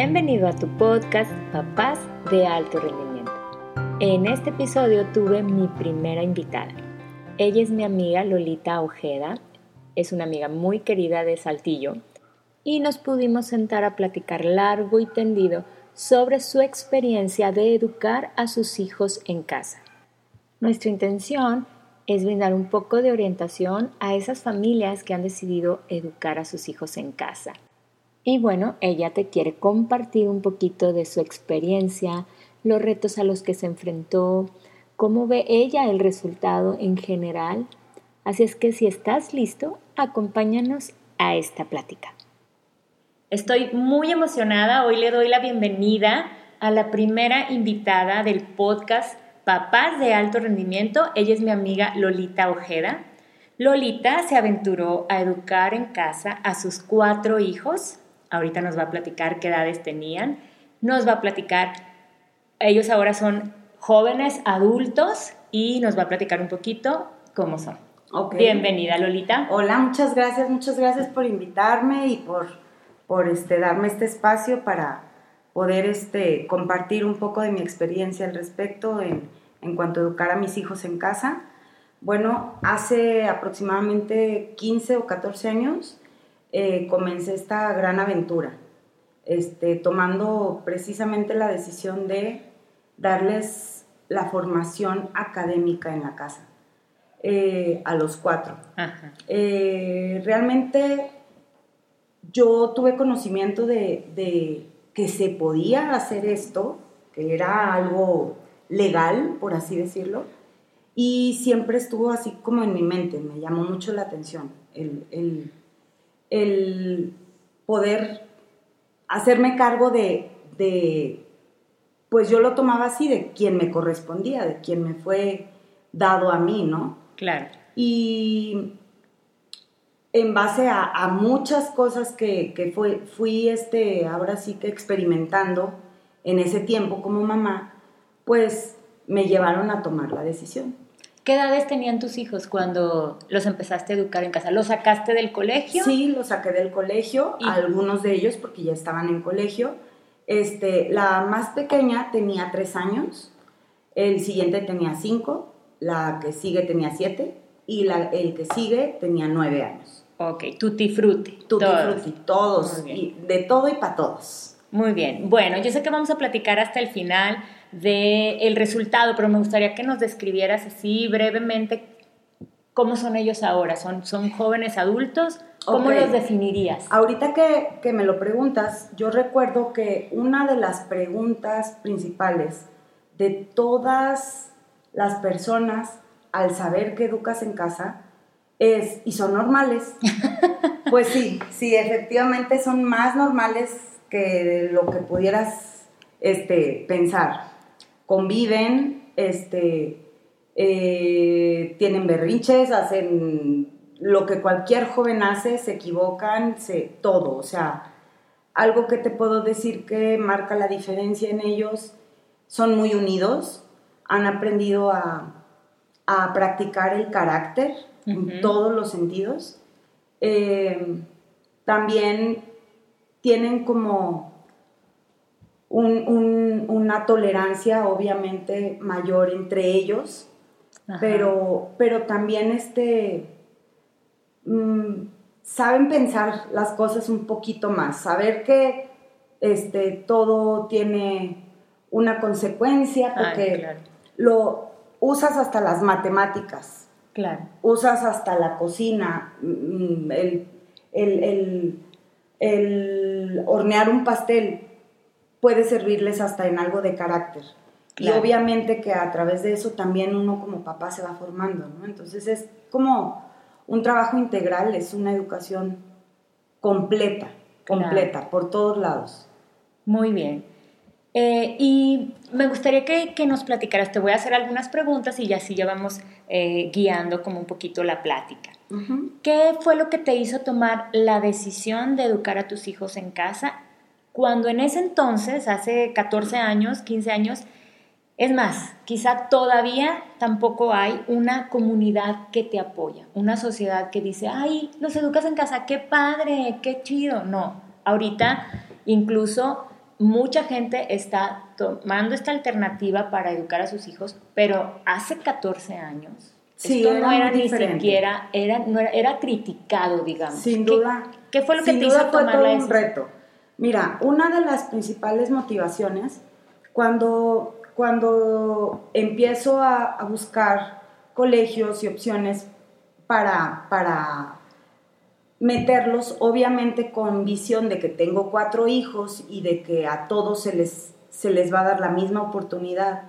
Bienvenido a tu podcast Papás de Alto Rendimiento. En este episodio tuve mi primera invitada. Ella es mi amiga Lolita Ojeda, es una amiga muy querida de Saltillo y nos pudimos sentar a platicar largo y tendido sobre su experiencia de educar a sus hijos en casa. Nuestra intención es brindar un poco de orientación a esas familias que han decidido educar a sus hijos en casa. Y bueno, ella te quiere compartir un poquito de su experiencia, los retos a los que se enfrentó, cómo ve ella el resultado en general. Así es que si estás listo, acompáñanos a esta plática. Estoy muy emocionada. Hoy le doy la bienvenida a la primera invitada del podcast Papás de Alto Rendimiento. Ella es mi amiga Lolita Ojeda. Lolita se aventuró a educar en casa a sus cuatro hijos. Ahorita nos va a platicar qué edades tenían. Nos va a platicar, ellos ahora son jóvenes adultos y nos va a platicar un poquito cómo son. Bienvenida, Lolita. Hola, muchas gracias, muchas gracias por invitarme y por por este, darme este espacio para poder este, compartir un poco de mi experiencia al respecto en, en cuanto a educar a mis hijos en casa. Bueno, hace aproximadamente 15 o 14 años eh, comencé esta gran aventura, este, tomando precisamente la decisión de darles la formación académica en la casa eh, a los cuatro. Eh, realmente yo tuve conocimiento de, que se podía hacer esto, que era algo legal, por así decirlo, y siempre estuvo así como en mi mente, me llamó mucho la atención el, poder hacerme cargo de, de, pues yo lo tomaba así, de quien me correspondía, de quien me fue dado a mí, ¿no? Claro. Y en base a, muchas cosas que, fue, fui este, ahora sí que experimentando en ese tiempo como mamá, pues me llevaron a tomar la decisión. ¿Qué edades tenían tus hijos cuando los empezaste a educar en casa? ¿Los sacaste del colegio? Sí, los saqué del colegio, algunos de ellos porque ya estaban en colegio. Este, la más pequeña tenía tres años, el siguiente tenía cinco, la que sigue tenía siete y la, el que sigue tenía nueve años. Ok, tutti frutti. Tutti frutti, todos, y de todo y para todos. Muy bien. Bueno, yo sé que vamos a platicar hasta el final del el resultado, pero me gustaría que nos describieras así brevemente cómo son ellos ahora. ¿Son, son jóvenes adultos? ¿Cómo los definirías? Ahorita que, que me lo preguntas, yo recuerdo que una de las preguntas principales de todas las personas al saber que educas en casa es, y son normales. pues sí, sí, efectivamente son más normales que lo que pudieras este, pensar. Conviven, este, eh, tienen berrinches, hacen lo que cualquier joven hace, se equivocan, se, todo. O sea, algo que te puedo decir que marca la diferencia en ellos, son muy unidos, han aprendido a, a practicar el carácter en todos los sentidos. Eh, también tienen como una tolerancia obviamente mayor entre ellos, pero, pero también este, mm, saben pensar las cosas un poquito más, saber que este, todo tiene una consecuencia, porque lo, usas hasta las matemáticas. Claro. Usas hasta la cocina, mm, el, hornear un pastel puede servirles hasta en algo de carácter. Y obviamente que a través de eso también uno como papá se va formando, ¿no? Entonces es como un trabajo integral, es una educación completa, completa, por todos lados. Muy bien. Eh, y me gustaría que, nos platicaras, te voy a hacer algunas preguntas y ya así ya vamos eh, guiando como un poquito la plática. ¿Qué fue lo que te hizo tomar la decisión de educar a tus hijos en casa cuando en ese entonces, hace 14 años, 15 años, es más, quizá todavía tampoco hay una comunidad que te apoya, una sociedad que dice, ay, los educas en casa, qué padre, qué chido. No, ahorita incluso mucha gente está tomando esta alternativa para educar a sus hijos, pero hace 14 años Sí, esto era no era ni diferente. siquiera, era, no era, era criticado, digamos. Sin ¿Qué- duda. ¿Qué, fue lo que te duda hizo fue tomar todo la un decisión? reto. Mira, una de las principales motivaciones, cuando, cuando empiezo a, a buscar colegios y opciones para, para meterlos, obviamente con visión de que tengo cuatro hijos y de que a todos se les, se les va a dar la misma oportunidad,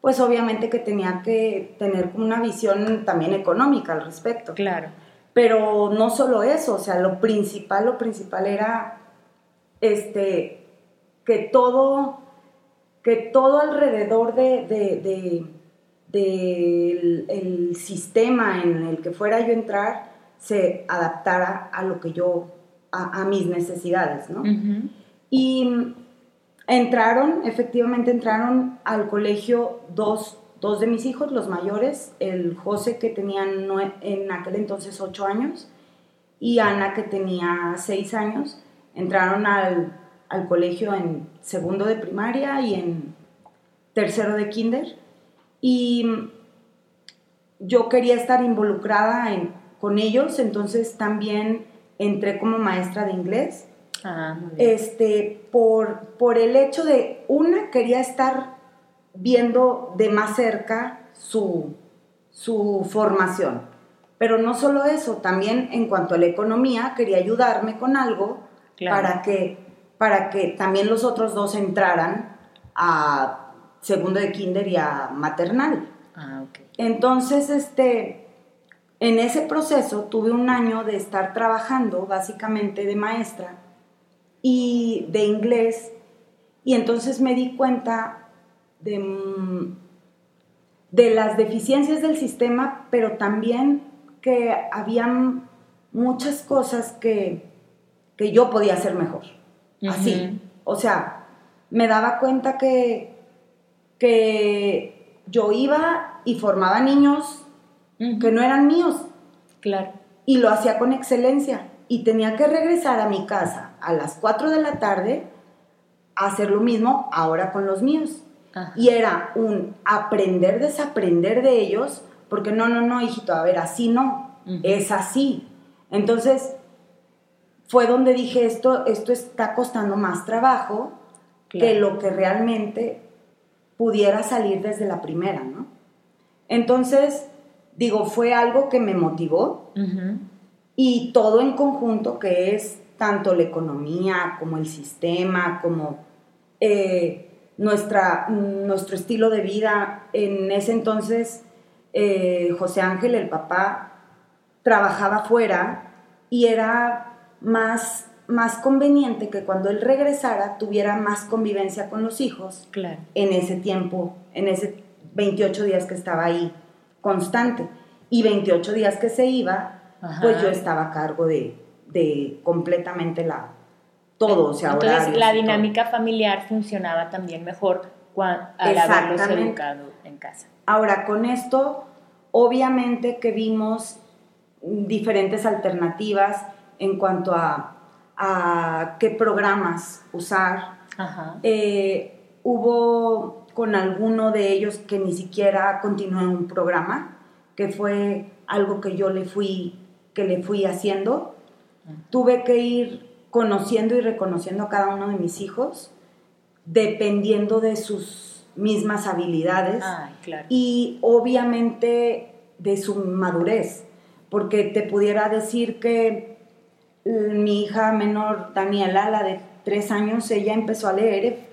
pues obviamente que tenía que tener una visión también económica al respecto. Claro. Pero no solo eso, o sea, lo principal, lo principal era este que todo, que todo alrededor de, de- de- del- el sistema en el que fuera yo a entrar se adaptara a lo que yo, a, a mis necesidades, ¿no? Y entraron, efectivamente entraron al colegio dos, dos de mis hijos, los mayores, el José que tenía en aquel entonces ocho años y Ana que tenía seis años, entraron al, al colegio en segundo de primaria y en tercero de kinder. Y mm, yo quería estar involucrada en- con ellos, entonces también entré como maestra de inglés Ah, muy bien. este, por, por el hecho de, una, quería estar viendo de más cerca su, su formación. Pero no solo eso, también en cuanto a la economía, quería ayudarme con algo Claro. para, que, para que también los otros dos entraran a segundo de kinder y a maternal. Ah. Entonces, este, en ese proceso tuve un año de estar trabajando básicamente de maestra y de inglés y entonces me di cuenta de, de las deficiencias del sistema, pero también que habían muchas cosas que, que yo podía hacer mejor. Así. O sea, me daba cuenta que, que yo iba y formaba niños que no eran míos Claro. y lo hacía con excelencia y tenía que regresar a mi casa a las 4 de la tarde a hacer lo mismo ahora con los míos. Ajá. Y era un aprender, desaprender de ellos, porque no, no, no, hijito, a ver, así no, es así. Entonces, fue donde dije, esto, esto está costando más trabajo que lo que realmente pudiera salir desde la primera, ¿no? Entonces, digo, fue algo que me motivó y todo en conjunto, que es tanto la economía como el sistema, como eh, nuestra, nuestro estilo de vida. En ese entonces, eh, José Ángel, el papá, trabajaba fuera y era más, más conveniente que cuando él regresara tuviera más convivencia con los hijos Claro. en ese tiempo, en ese 28 días que estaba ahí constante. Y 28 días que se iba, Ajá. pues yo estaba a cargo de, de completamente la todo, o sea, Entonces horarios la todo. dinámica familiar funcionaba también mejor cua- al haberlos educado en casa. Ahora, con esto, obviamente que vimos diferentes alternativas en cuanto a, a qué programas usar, Ajá. Eh, hubo con alguno de ellos que ni siquiera continué un programa, que fue algo que yo le fui, que le fui haciendo. Tuve que ir conociendo y reconociendo a cada uno de mis hijos, dependiendo de sus mismas habilidades Ay, claro. y obviamente de su madurez, porque te pudiera decir que mi hija menor, Daniela, la de tres años, ella empezó a leer eh,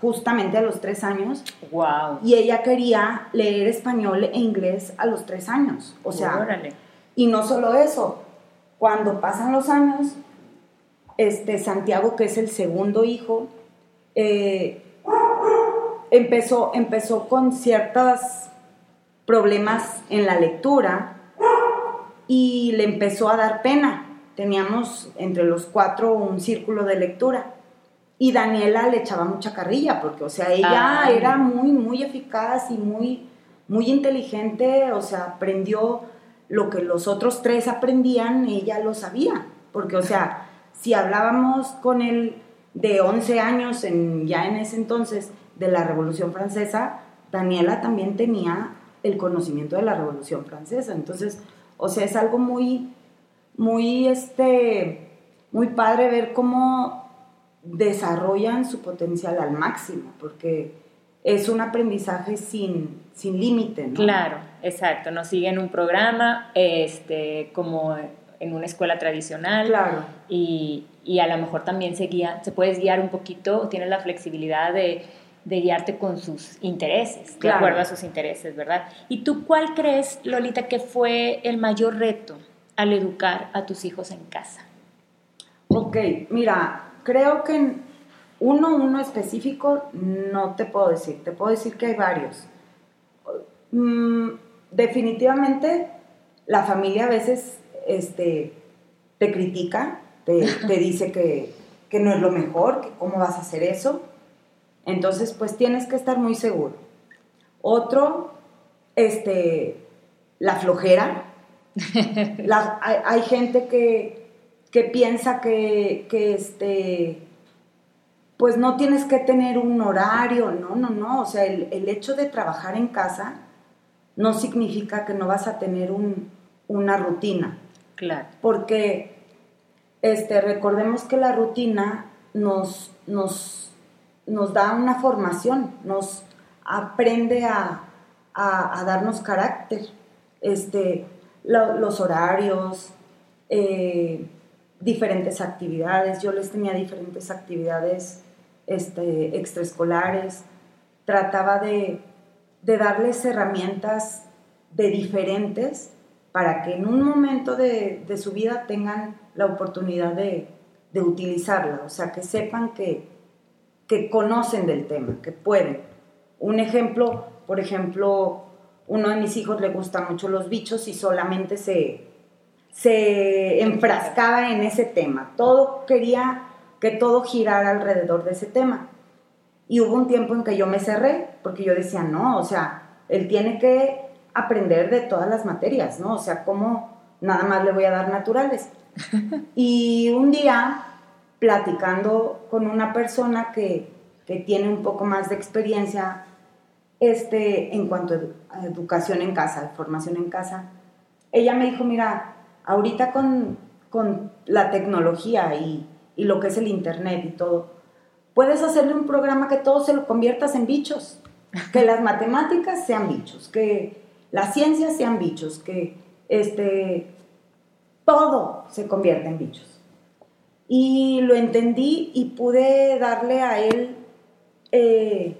justamente a los tres años Wow. y ella quería leer español e inglés a los tres años. O sea, Órale. y no solo eso, cuando pasan los años, este Santiago, que es el segundo hijo, eh, empezó, empezó con ciertos problemas en la lectura y le empezó a dar pena. Teníamos entre los cuatro un círculo de lectura. Y Daniela le echaba mucha carrilla, porque, o sea, ella Ah. era muy, muy eficaz y muy, muy inteligente, o sea, aprendió lo que los otros tres aprendían, ella lo sabía. Porque, o sea, si hablábamos con el de 11 años, en, ya en ese entonces, de la Revolución Francesa, Daniela también tenía el conocimiento de la Revolución Francesa. Entonces, o sea, es algo muy, muy, este, muy padre ver cómo desarrollan su potencial al máximo, porque es un aprendizaje sin, sin límite, ¿no? Claro, exacto. No siguen un programa este, como en una escuela tradicional. Claro. Y, y a lo mejor también se, guía, se puedes guiar un poquito, tienes la flexibilidad de, de guiarte con sus intereses, de acuerdo a sus intereses, ¿verdad? ¿Y tú cuál crees, Lolita, que fue el mayor reto al educar a tus hijos en casa? Ok, mira, creo que uno, uno específico, no te puedo decir, te puedo decir que hay varios. Mm, definitivamente, la familia a veces este, te critica, te, dice que, que, no es lo mejor, que cómo vas a hacer eso. Entonces, pues tienes que estar muy seguro. Otro, este, la flojera. hay, gente que, que piensa que, que este, pues no tienes que tener un horario, no, no, no, o sea, el, hecho de trabajar en casa no significa que no vas a tener una rutina. Claro. Porque este, recordemos que la rutina nos, nos, nos da una formación, nos aprende a, darnos carácter, este, los horarios, eh, diferentes actividades. Yo les tenía diferentes actividades este, extraescolares, trataba de, darles herramientas de diferentes para que en un momento de, su vida tengan la oportunidad de, utilizarla, o sea, que sepan que, que conocen del tema, que pueden. Un ejemplo, por ejemplo, uno de mis hijos le gusta mucho los bichos y solamente se, se enfrascaba en ese tema. Todo quería que todo girara alrededor de ese tema. Y hubo un tiempo en que yo me cerré, porque yo decía, no, o sea, él tiene que aprender de todas las materias, ¿no? O sea, ¿cómo nada más le voy a dar naturales? y un día, platicando con una persona que, que tiene un poco más de experiencia este, en cuanto a educación en casa, formación en casa, ella me dijo, mira, ahorita con, con la tecnología y y lo que es el Internet y todo, puedes hacerle un programa que todo se lo conviertas en bichos, que las matemáticas sean bichos, que las ciencias sean bichos, que este, todo se convierta en bichos. Y lo entendí y pude darle a él eh,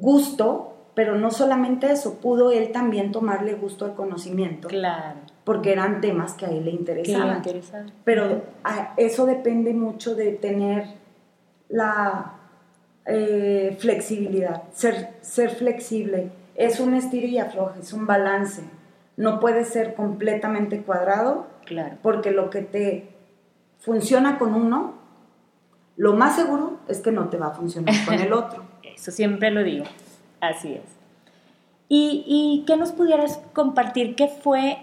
gusto, pero no solamente eso, pudo él también tomarle gusto al conocimiento. Claro porque eran temas que a él le interesaban. Pero eso depende mucho de tener la eh, flexibilidad, ser, ser flexible. Es un estilo y afloje, es un balance. No puede ser completamente cuadrado, claro. porque lo que te funciona con uno, lo más seguro es que no te va a funcionar con el otro. Eso siempre lo digo, así es. ¿Y, y qué nos pudieras compartir? ¿Qué fue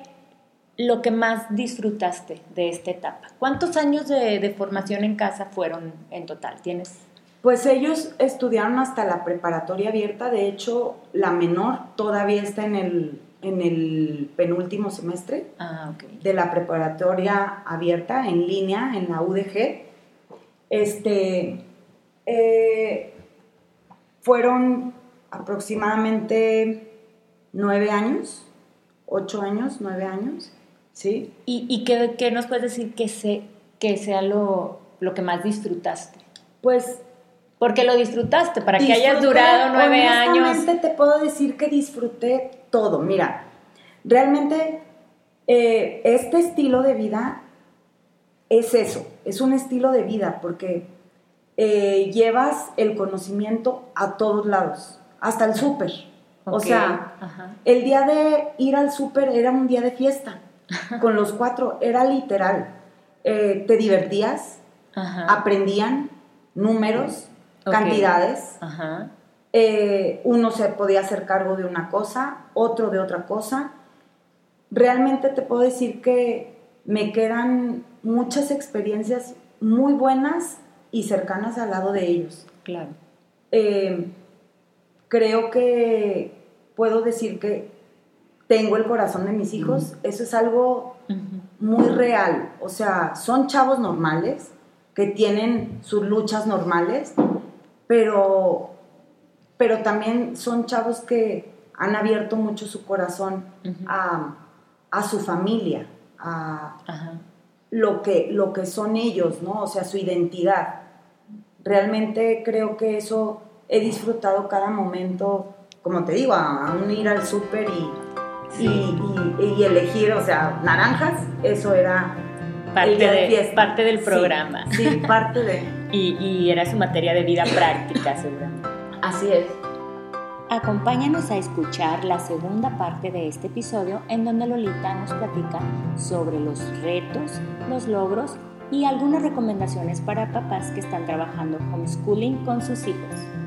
lo que más disfrutaste de esta etapa? ¿Cuántos años de, formación en casa fueron en total? ¿Tienes? Pues ellos estudiaron hasta la preparatoria abierta, de hecho la menor todavía está en el, en el penúltimo semestre ah, de la preparatoria abierta en línea en la UDG. Este, eh, fueron aproximadamente nueve años, ocho años, nueve años. ¿Sí? ¿Y, y qué, nos puedes decir que, se, que sea lo, lo que más disfrutaste? Pues porque lo disfrutaste, para que hayas durado nueve años. te puedo decir que disfruté todo. Mira, realmente eh, este estilo de vida es eso, es un estilo de vida, porque eh, llevas el conocimiento a todos lados, hasta el súper. O sea, el día de ir al súper era un día de fiesta con los cuatro, era literal. Eh, te divertías, aprendían números, cantidades. Eh, uno se podía hacer cargo de una cosa, otro de otra cosa. Realmente te puedo decir que me quedan muchas experiencias muy buenas y cercanas al lado de ellos. Claro. Eh, creo que puedo decir que tengo el corazón de mis hijos. Eso es algo muy real. O sea, son chavos normales que tienen sus luchas normales, pero, pero también son chavos que han abierto mucho su corazón a, su familia, a lo que, lo que son ellos, ¿no? O sea, su identidad. Realmente creo que eso he disfrutado cada momento, como te digo, aún ir al súper y, y, elegir, o sea, naranjas, eso era parte, de, parte del programa. Sí, parte de... y, y era su materia de vida práctica, seguramente. Así es. Acompáñanos a escuchar la segunda parte de este episodio en donde Lolita nos platica sobre los retos, los logros y algunas recomendaciones para papás que están trabajando homeschooling con sus hijos.